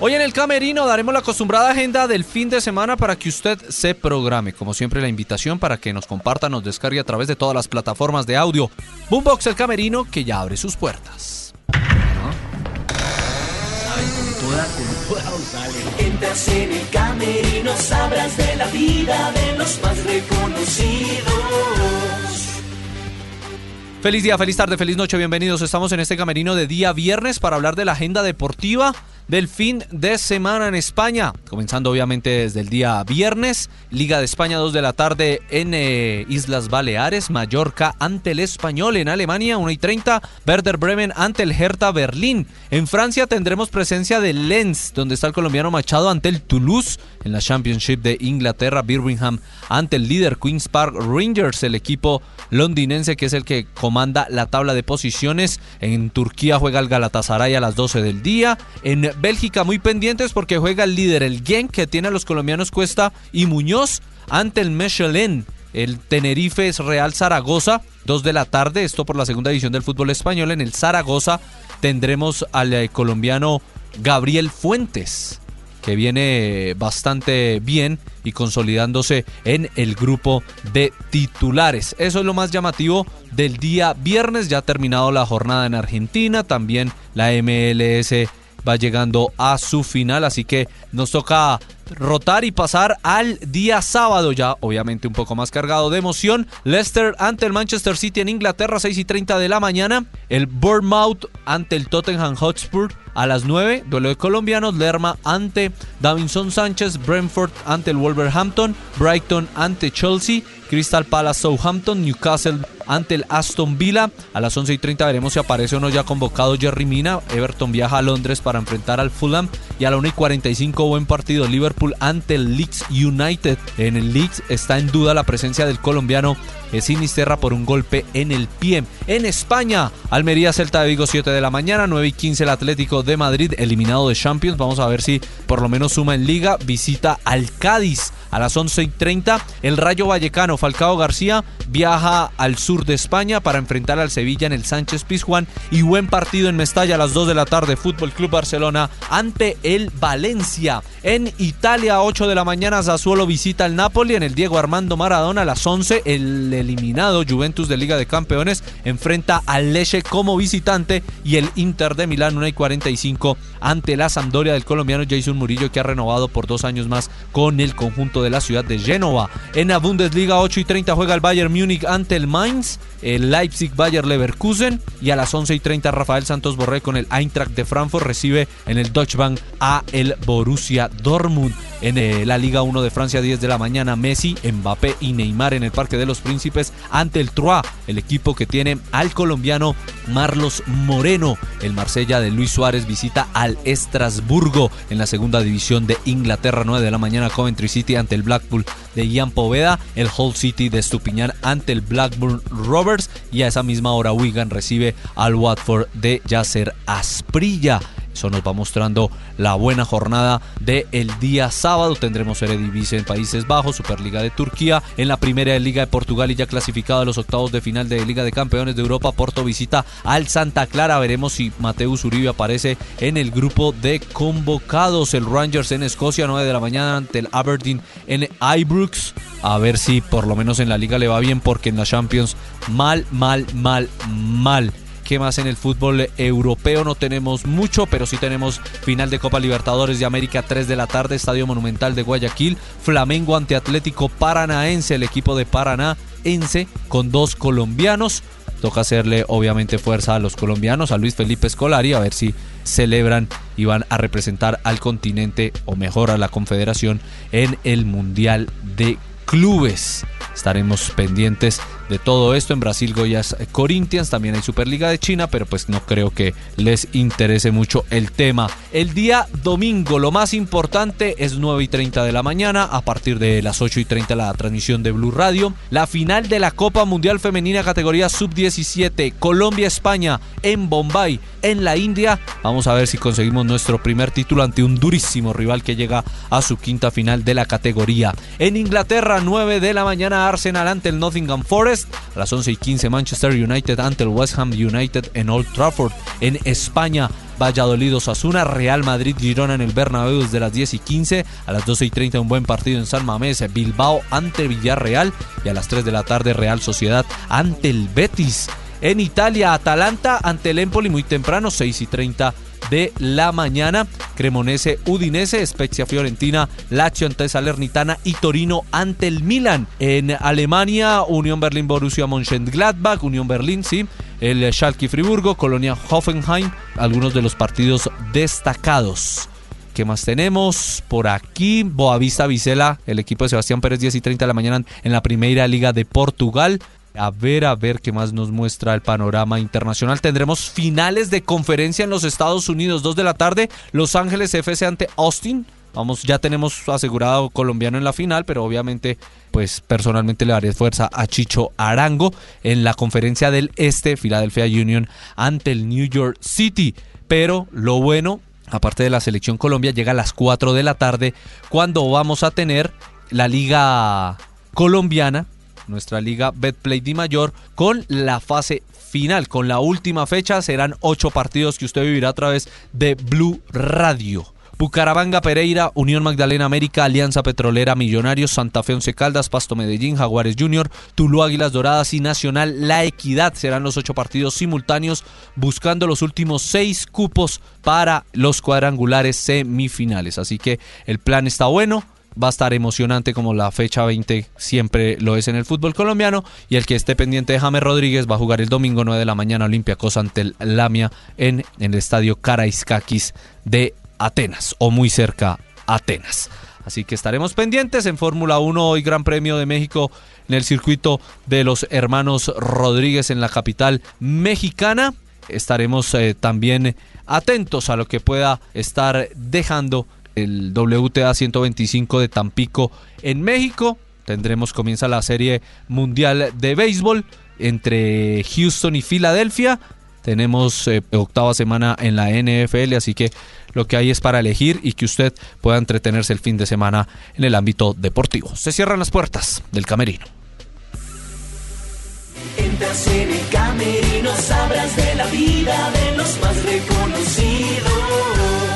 Hoy en el Camerino daremos la acostumbrada agenda del fin de semana para que usted se programe. Como siempre, la invitación para que nos comparta, nos descargue a través de todas las plataformas de audio. Boombox El Camerino que ya abre sus puertas. Entras en el camerino, sabrás de la vida de los más reconocidos. Feliz día, feliz tarde, feliz noche, bienvenidos. Estamos en este camerino de día viernes para hablar de la agenda deportiva del fin de semana en España. Comenzando obviamente desde el día viernes, Liga de España 2 de la tarde en eh, Islas Baleares, Mallorca ante el Español en Alemania 1 y 30, Werder Bremen ante el Hertha Berlín. En Francia tendremos presencia de Lens, donde está el colombiano Machado ante el Toulouse en la Championship de Inglaterra, Birmingham ante el líder Queen's Park Rangers, el equipo londinense que es el que comanda la tabla de posiciones. En Turquía juega el Galatasaray a las 12 del día. En Bélgica muy pendientes porque juega el líder, el Genk, que tiene a los colombianos Cuesta y Muñoz ante el Michelin. El Tenerife es Real Zaragoza, 2 de la tarde, esto por la segunda división del fútbol español. En el Zaragoza tendremos al eh, colombiano Gabriel Fuentes, que viene bastante bien y consolidándose en el grupo de titulares. Eso es lo más llamativo del día viernes, ya ha terminado la jornada en Argentina, también la MLS va llegando a su final, así que nos toca rotar y pasar al día sábado, ya obviamente un poco más cargado de emoción. Leicester ante el Manchester City en Inglaterra, 6 y 30 de la mañana. El Bournemouth ante el Tottenham Hotspur a las 9. Duelo de colombianos, Lerma ante Davinson Sánchez, Brentford ante el Wolverhampton, Brighton ante Chelsea, Crystal Palace Southampton, Newcastle ante el Aston Villa. A las 11 y 30 veremos si aparece o no ya convocado Jerry Mina. Everton viaja a Londres para enfrentar al Fulham. Y a la 1 y 45 buen partido Liverpool ante el Leeds United. En el Leeds está en duda la presencia del colombiano Sinisterra por un golpe en el pie. En España, Almería Celta de Vigo 7 de la mañana, 9 y 15 el Atlético de Madrid eliminado de Champions. Vamos a ver si por lo menos suma en liga. Visita al Cádiz a las 11 y 30. El Rayo Vallecano Falcao García viaja al sur de España para enfrentar al Sevilla en el Sánchez Pizjuán y buen partido en Mestalla a las 2 de la tarde Fútbol Club Barcelona ante el Valencia. En Italia 8 de la mañana Sassuolo visita al Napoli en el Diego Armando Maradona a las 11 el eliminado Juventus de Liga de Campeones enfrenta al Leche como visitante y el Inter de Milán 1 y 45 ante la Sampdoria del colombiano Jason Murillo que ha renovado por dos años más con el conjunto de la ciudad de Génova. En la Bundesliga 8 y 30 juega el Bayern Múnich ante el Mainz, el Leipzig Bayer Leverkusen y a las 11 y 30 Rafael Santos Borré con el Eintracht de Frankfurt recibe en el Deutsche Bank a el Borussia Dortmund. En eh, la Liga 1 de Francia 10 de la mañana Messi, Mbappé y Neymar en el Parque de los Príncipes ante el Troyes, el equipo que tiene al colombiano Marlos Moreno. El Marsella de Luis Suárez visita al Estrasburgo en la segunda división de Inglaterra 9 de la mañana Coventry City ante el Blackpool de Ian Poveda, el Hull City de Estupiñán ante el Blackburn Rovers y a esa misma hora Wigan recibe al Watford de Yasser Asprilla. Eso nos va mostrando la buena jornada del el día sábado. Tendremos Eredivisie en Países Bajos, Superliga de Turquía, en la primera de Liga de Portugal y ya clasificado a los octavos de final de Liga de Campeones de Europa. Porto visita al Santa Clara. Veremos si Mateus Uribe aparece en el grupo de convocados. El Rangers en Escocia, 9 de la mañana ante el Aberdeen en Ibrox. A ver si por lo menos en la liga le va bien porque en la Champions mal, mal, mal, mal. ¿Qué más en el fútbol europeo? No tenemos mucho, pero sí tenemos final de Copa Libertadores de América 3 de la tarde, Estadio Monumental de Guayaquil, Flamengo ante Atlético Paranaense, el equipo de Paranaense con dos colombianos. Toca hacerle obviamente fuerza a los colombianos, a Luis Felipe Escolari, a ver si celebran y van a representar al continente o mejor a la confederación en el Mundial de Clubes. Estaremos pendientes de todo esto. En Brasil Goyas Corinthians, también hay Superliga de China, pero pues no creo que les interese mucho el tema. El día domingo, lo más importante es 9 y 30 de la mañana, a partir de las 8 y 30 la transmisión de Blue Radio. La final de la Copa Mundial Femenina categoría Sub-17, Colombia-España en Bombay, en la India. Vamos a ver si conseguimos nuestro primer título ante un durísimo rival que llega a su quinta final de la categoría. En Inglaterra, 9 de la mañana, Arsenal ante el Nottingham Forest. A las 11 y 15 Manchester United ante el West Ham United en Old Trafford. En España Valladolid Osasuna, Real Madrid Girona en el Bernabéu desde las 10 y 15, a las 12 y 30 un buen partido en San Mamés, Bilbao ante Villarreal y a las 3 de la tarde Real Sociedad ante el Betis. En Italia, Atalanta ante el Empoli muy temprano, 6 y 30 de la mañana. Cremonese Udinese, Spezia Fiorentina, Lazio ante Salernitana y Torino ante el Milan. En Alemania, Unión Berlín Borussia Mönchengladbach, Unión Berlín, sí, el Schalke Friburgo, Colonia Hoffenheim, algunos de los partidos destacados. ¿Qué más tenemos? Por aquí, Boavista Vicela, el equipo de Sebastián Pérez, 10 y 30 de la mañana en la Primera Liga de Portugal. A ver, a ver qué más nos muestra el panorama internacional. Tendremos finales de conferencia en los Estados Unidos, 2 de la tarde, Los Ángeles FC ante Austin. Vamos, ya tenemos asegurado colombiano en la final, pero obviamente, pues personalmente le daré fuerza a Chicho Arango en la conferencia del Este, Philadelphia Union ante el New York City. Pero lo bueno, aparte de la selección Colombia, llega a las 4 de la tarde cuando vamos a tener la liga colombiana nuestra liga Betplay Di Mayor, con la fase final, con la última fecha. Serán ocho partidos que usted vivirá a través de Blue Radio. Bucaramanga, Pereira, Unión Magdalena América, Alianza Petrolera, Millonarios, Santa Fe Once Caldas, Pasto Medellín, Jaguares Junior, Tulu Águilas Doradas y Nacional La Equidad. Serán los ocho partidos simultáneos buscando los últimos seis cupos para los cuadrangulares semifinales. Así que el plan está bueno va a estar emocionante como la fecha 20 siempre lo es en el fútbol colombiano y el que esté pendiente de James Rodríguez va a jugar el domingo 9 de la mañana Olympiacos ante el Lamia en, el estadio Karaiskakis de Atenas o muy cerca Atenas. Así que estaremos pendientes en Fórmula 1 hoy Gran Premio de México en el circuito de los hermanos Rodríguez en la capital mexicana. Estaremos eh, también atentos a lo que pueda estar dejando el WTA 125 de Tampico en México. Tendremos, comienza la serie mundial de béisbol entre Houston y Filadelfia. Tenemos eh, octava semana en la NFL, así que lo que hay es para elegir y que usted pueda entretenerse el fin de semana en el ámbito deportivo. Se cierran las puertas del camerino. Entras en el camerino, sabrás de la vida de los más reconocidos.